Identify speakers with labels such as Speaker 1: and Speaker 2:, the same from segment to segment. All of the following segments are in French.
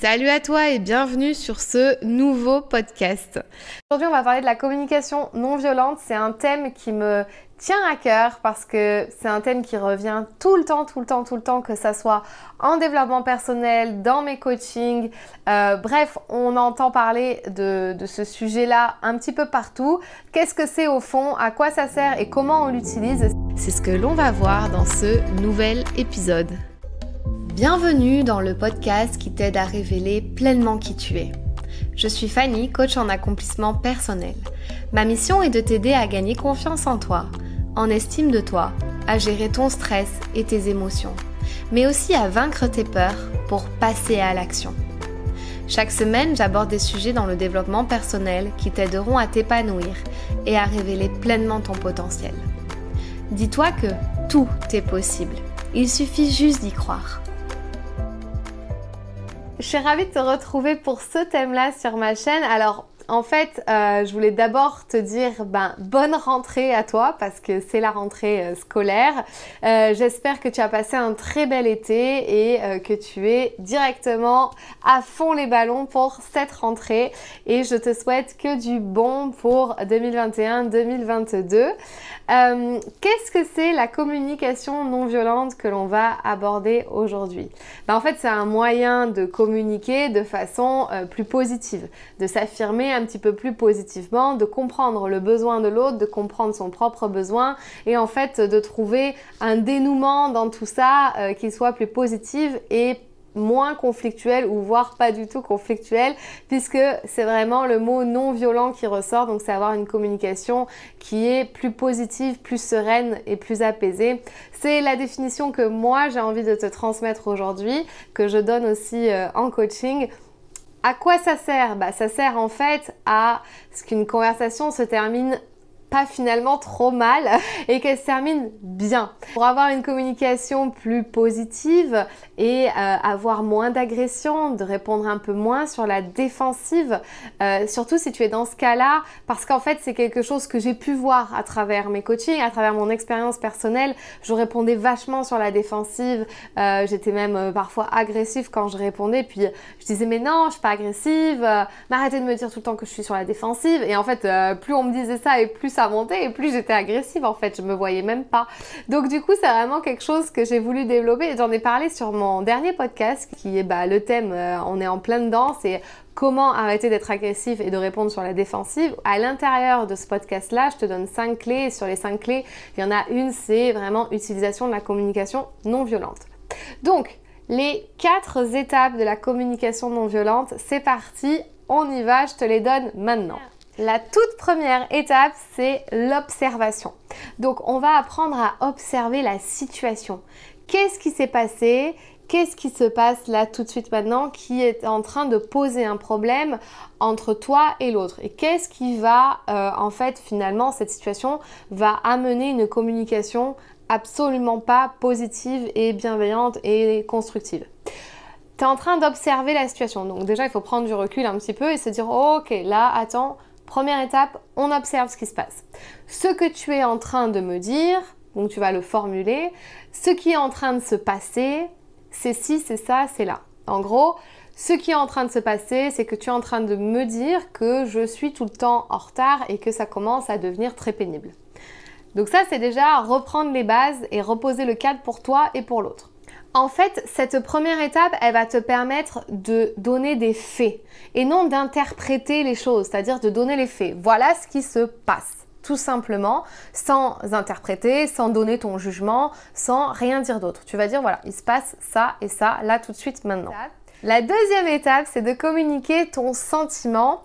Speaker 1: Salut à toi et bienvenue sur ce nouveau podcast. Aujourd'hui, on va parler de la communication non violente. C'est un thème qui me tient à cœur parce que c'est un thème qui revient tout le temps, tout le temps, tout le temps, que ça soit en développement personnel, dans mes coachings. Euh, bref, on entend parler de, de ce sujet-là un petit peu partout. Qu'est-ce que c'est au fond? À quoi ça sert? Et comment on l'utilise? C'est ce que l'on va voir dans ce nouvel épisode. Bienvenue dans le podcast qui t'aide à révéler pleinement qui tu es. Je suis Fanny, coach en accomplissement personnel. Ma mission est de t'aider à gagner confiance en toi, en estime de toi, à gérer ton stress et tes émotions, mais aussi à vaincre tes peurs pour passer à l'action. Chaque semaine, j'aborde des sujets dans le développement personnel qui t'aideront à t'épanouir et à révéler pleinement ton potentiel. Dis-toi que tout est possible. Il suffit juste d'y croire. Je suis ravie de te retrouver pour ce thème-là sur ma chaîne. Alors, en fait, euh, je voulais d'abord te dire ben, bonne rentrée à toi parce que c'est la rentrée euh, scolaire. Euh, j'espère que tu as passé un très bel été et que tu es directement à fond les ballons pour cette rentrée. Et je te souhaite que du bon pour 2021-2022. Qu'est-ce que c'est la communication non violente que l'on va aborder aujourd'hui? Ben, En fait, c'est un moyen de communiquer de façon plus positive, de s'affirmer un petit peu plus positivement, de comprendre le besoin de l'autre, de comprendre son propre besoin et en fait de trouver un dénouement dans tout ça euh, qui soit plus positif et moins conflictuel ou voire pas du tout conflictuel puisque c'est vraiment le mot non violent qui ressort donc c'est avoir une communication qui est plus positive, plus sereine et plus apaisée. C'est la définition que moi j'ai envie de te transmettre aujourd'hui, que je donne aussi euh, en coaching à quoi ça sert? Bah, Ça sert en fait à ce qu'une conversation se termine pas finalement trop mal et qu'elle se termine bien. Pour avoir une communication plus positive et euh, avoir moins d'agression, de répondre un peu moins sur la défensive, euh, surtout si tu es dans ce cas-là, parce qu'en fait c'est quelque chose que j'ai pu voir à travers mes coachings, à travers mon expérience personnelle. Je répondais vachement sur la défensive, euh, j'étais même parfois agressive quand je répondais, puis je disais mais non, je suis pas agressive, m'arrêtez de me dire tout le temps que je suis sur la défensive, et en fait plus on me disait ça et plus ça et plus j'étais agressive en fait, je me voyais même pas. Donc du coup, c'est vraiment quelque chose que j'ai voulu développer j'en ai parlé sur mon dernier podcast qui est bah, le thème, euh, on est en plein dedans, c'est comment arrêter d'être agressif et de répondre sur la défensive. À l'intérieur de ce podcast-là, je te donne cinq clés sur les cinq clés, il y en a une, c'est vraiment utilisation de la communication non violente. Donc, les quatre étapes de la communication non violente, c'est parti, on y va, je te les donne maintenant. La toute première étape, c'est l'observation. Donc, on va apprendre à observer la situation. Qu'est-ce qui s'est passé? Qu'est-ce qui se passe là tout de suite maintenant qui est en train de poser un problème entre toi et l'autre? Et qu'est-ce qui va, euh, en fait, finalement, cette situation va amener une communication absolument pas positive et bienveillante et constructive? Tu es en train d'observer la situation. Donc déjà, il faut prendre du recul un petit peu et se dire, ok, là, attends, Première étape, on observe ce qui se passe. Ce que tu es en train de me dire, donc tu vas le formuler, ce qui est en train de se passer, c'est ci, c'est ça, c'est là. En gros, ce qui est en train de se passer, c'est que tu es en train de me dire que je suis tout le temps en retard et que ça commence à devenir très pénible. Donc ça, c'est déjà reprendre les bases et reposer le cadre pour toi et pour l'autre. En fait, cette première étape, elle va te permettre de donner des faits et non d'interpréter les choses, c'est-à-dire de donner les faits. Voilà ce qui se passe tout simplement, sans interpréter, sans donner ton jugement, sans rien dire d'autre. Tu vas dire, voilà, il se passe ça et ça, là tout de suite, maintenant. La deuxième étape, c'est de communiquer ton sentiment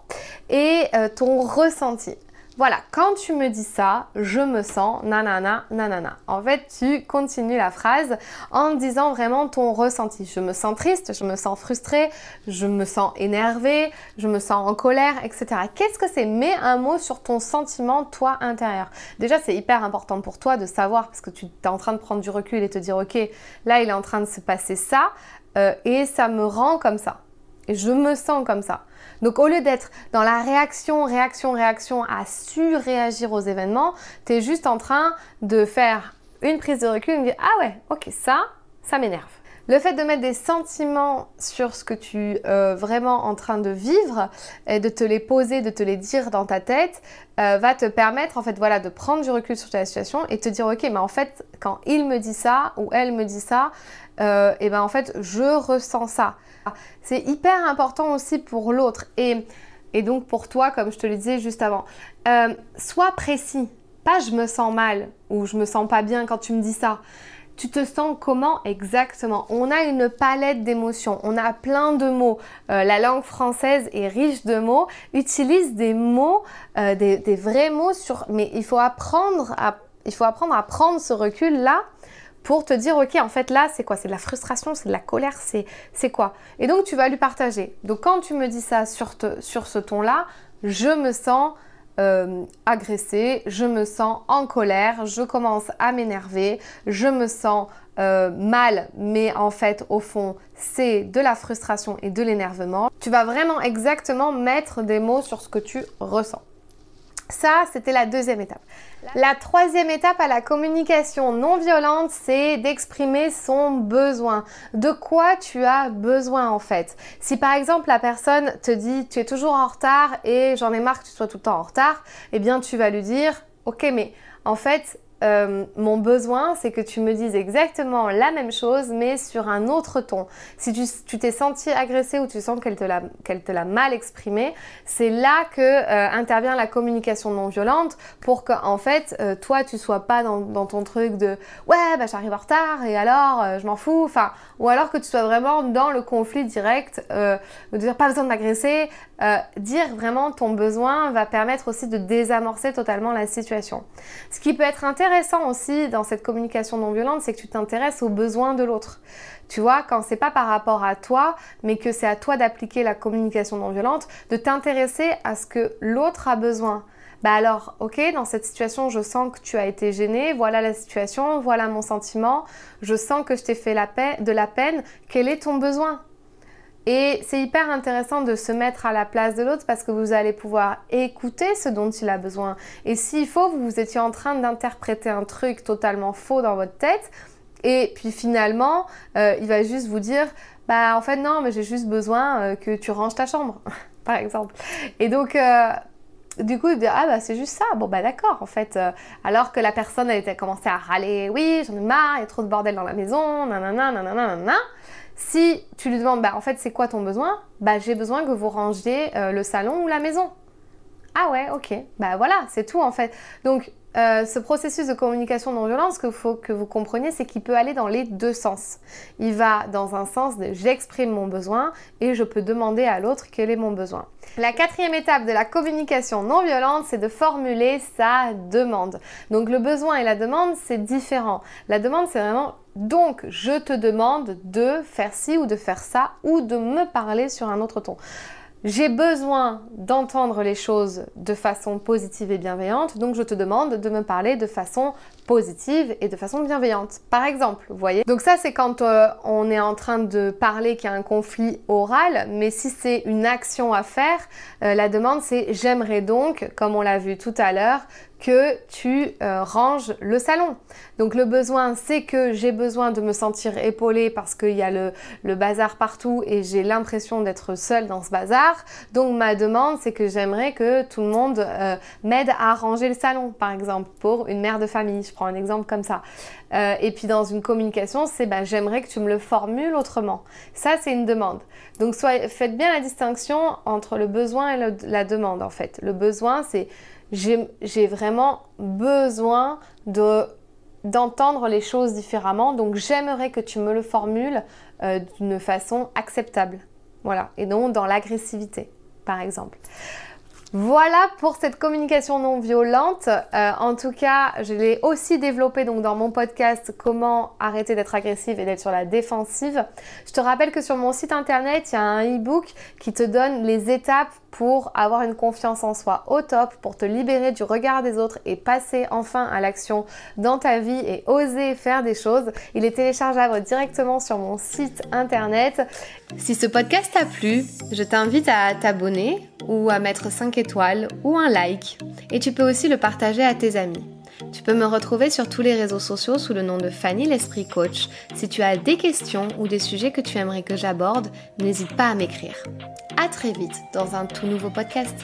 Speaker 1: et euh, ton ressenti. Voilà, quand tu me dis ça, je me sens nanana, nanana. En fait, tu continues la phrase en disant vraiment ton ressenti. Je me sens triste, je me sens frustrée, je me sens énervée, je me sens en colère, etc. Qu'est-ce que c'est? Mets un mot sur ton sentiment, toi, intérieur. Déjà, c'est hyper important pour toi de savoir parce que tu es en train de prendre du recul et te dire, ok, là, il est en train de se passer ça euh, et ça me rend comme ça. Et je me sens comme ça. Donc au lieu d'être dans la réaction, réaction, réaction à surréagir aux événements, tu es juste en train de faire une prise de recul et me dire ah ouais, ok, ça, ça m'énerve. Le fait de mettre des sentiments sur ce que tu es euh, vraiment en train de vivre et de te les poser, de te les dire dans ta tête, euh, va te permettre en fait voilà de prendre du recul sur ta situation et te dire ok mais en fait quand il me dit ça ou elle me dit ça, euh, et ben en fait je ressens ça. C'est hyper important aussi pour l'autre et, et donc pour toi comme je te le disais juste avant. sois précis, pas je me sens mal ou je me sens pas bien quand tu me dis ça tu te sens comment exactement? On a une palette d'émotions, on a plein de mots. Euh, la langue française est riche de mots. Utilise des mots, euh, des, vrais mots sur. Mais il faut apprendre à, il faut apprendre à prendre ce recul là pour te dire ok en fait là c'est quoi? C'est de la frustration, c'est de la colère, c'est c'est quoi? Et donc tu vas lui partager. Donc quand tu me dis ça sur, sur ce ton là, je me sens euh, agressée, je me sens en colère, je commence à m'énerver, je me sens euh, mal, mais en fait au fond c'est de la frustration et de l'énervement. Tu vas vraiment exactement mettre des mots sur ce que tu ressens. Ça, c'était la deuxième étape. La troisième étape à la communication non violente, c'est d'exprimer son besoin. De quoi tu as besoin en fait? Si par exemple la personne te dit tu es toujours en retard et j'en ai marre que tu sois tout le temps en retard, eh bien tu vas lui dire ok mais en fait euh, mon besoin, c'est que tu me dises exactement la même chose, mais sur un autre ton. Si tu t'es senti agressé ou tu sens qu'elle te l'a mal exprimé, c'est là que euh, intervient la communication non violente pour que en fait euh, toi tu sois pas dans, dans, ton truc de ouais bah j'arrive en retard et alors je m'en fous, enfin ou alors que tu sois vraiment dans le conflit direct, de dire pas besoin de m'agresser, dire vraiment ton besoin va permettre aussi de désamorcer totalement la situation. Ce qui peut être intéressant intéressant aussi dans cette communication non violente, c'est que tu t'intéresses aux besoins de l'autre. Tu vois, quand c'est pas par rapport à toi, mais que c'est à toi d'appliquer la communication non violente, de t'intéresser à ce que l'autre a besoin. Bah alors, ok, dans cette situation, je sens que tu as été gêné, voilà la situation, voilà mon sentiment, je sens que je t'ai fait la de la peine, quel est ton besoin? Et c'est hyper intéressant de se mettre à la place de l'autre parce que vous allez pouvoir écouter ce dont il a besoin. Et s'il faut, vous étiez en train d'interpréter un truc totalement faux dans votre tête. Et puis finalement, euh, il va juste vous dire, bah en fait non, mais j'ai juste besoin euh, que tu ranges ta chambre, par exemple. Et donc, euh, du coup, il dit, ah bah c'est juste ça. Bon bah d'accord, en fait. alors que la personne, elle était commencé à râler, oui, j'en ai marre, il y a trop de bordel dans la maison, nanana, nanana, nanana. Si tu lui demandes, bah, en fait, c'est quoi ton besoin? Bah, j'ai besoin que vous rangiez euh, le salon ou la maison. Ah ouais, ok. Bah voilà, c'est tout en fait. Donc, euh, ce processus de communication non violente, ce qu'il faut que vous compreniez, c'est qu'il peut aller dans les deux sens. Il va dans un sens de j'exprime mon besoin et je peux demander à l'autre quel est mon besoin. La quatrième étape de la communication non violente, c'est de formuler sa demande. Donc le besoin et la demande, c'est différent. La demande, c'est vraiment donc je te demande de faire ci ou de faire ça ou de me parler sur un autre ton. J'ai besoin d'entendre les choses de façon positive et bienveillante, donc je te demande de me parler de façon positive et de façon bienveillante. Par exemple, vous voyez. Donc ça, c'est quand euh, on est en train de parler qu'il y a un conflit oral, mais si c'est une action à faire, euh, la demande c'est j'aimerais donc, comme on l'a vu tout à l'heure, que tu euh, ranges le salon. Donc le besoin, c'est que j'ai besoin de me sentir épaulée parce qu'il y a le, bazar partout et j'ai l'impression d'être seule dans ce bazar. Donc ma demande, c'est que j'aimerais que tout le monde euh, m'aide à ranger le salon, par exemple, pour une mère de famille. Je prends un exemple comme ça. Euh, et puis dans une communication, c'est bah, j'aimerais que tu me le formules autrement. Ça, c'est une demande. Donc soit, faites bien la distinction entre le besoin et la demande, en fait. Le besoin, c'est j'ai vraiment besoin de d'entendre les choses différemment. Donc j'aimerais que tu me le formules euh, d'une façon acceptable. Voilà. Et non dans l'agressivité, par exemple. Voilà pour cette communication non violente. Euh, en tout cas, je l'ai aussi développé donc dans mon podcast comment arrêter d'être agressive et d'être sur la défensive. Je te rappelle que sur mon site internet, il y a un e-book qui te donne les étapes pour avoir une confiance en soi au top, pour te libérer du regard des autres et passer enfin à l'action dans ta vie et oser faire des choses. Il est téléchargeable directement sur mon site internet. Si ce podcast t'a plu, je t'invite à t'abonner ou à mettre 5 ou un like. Et tu peux aussi le partager à tes amis. Tu peux me retrouver sur tous les réseaux sociaux sous le nom de Fanny l'Esprit Coach. Si tu as des questions ou des sujets que tu aimerais que j'aborde, n'hésite pas à m'écrire. À très vite dans un tout nouveau podcast.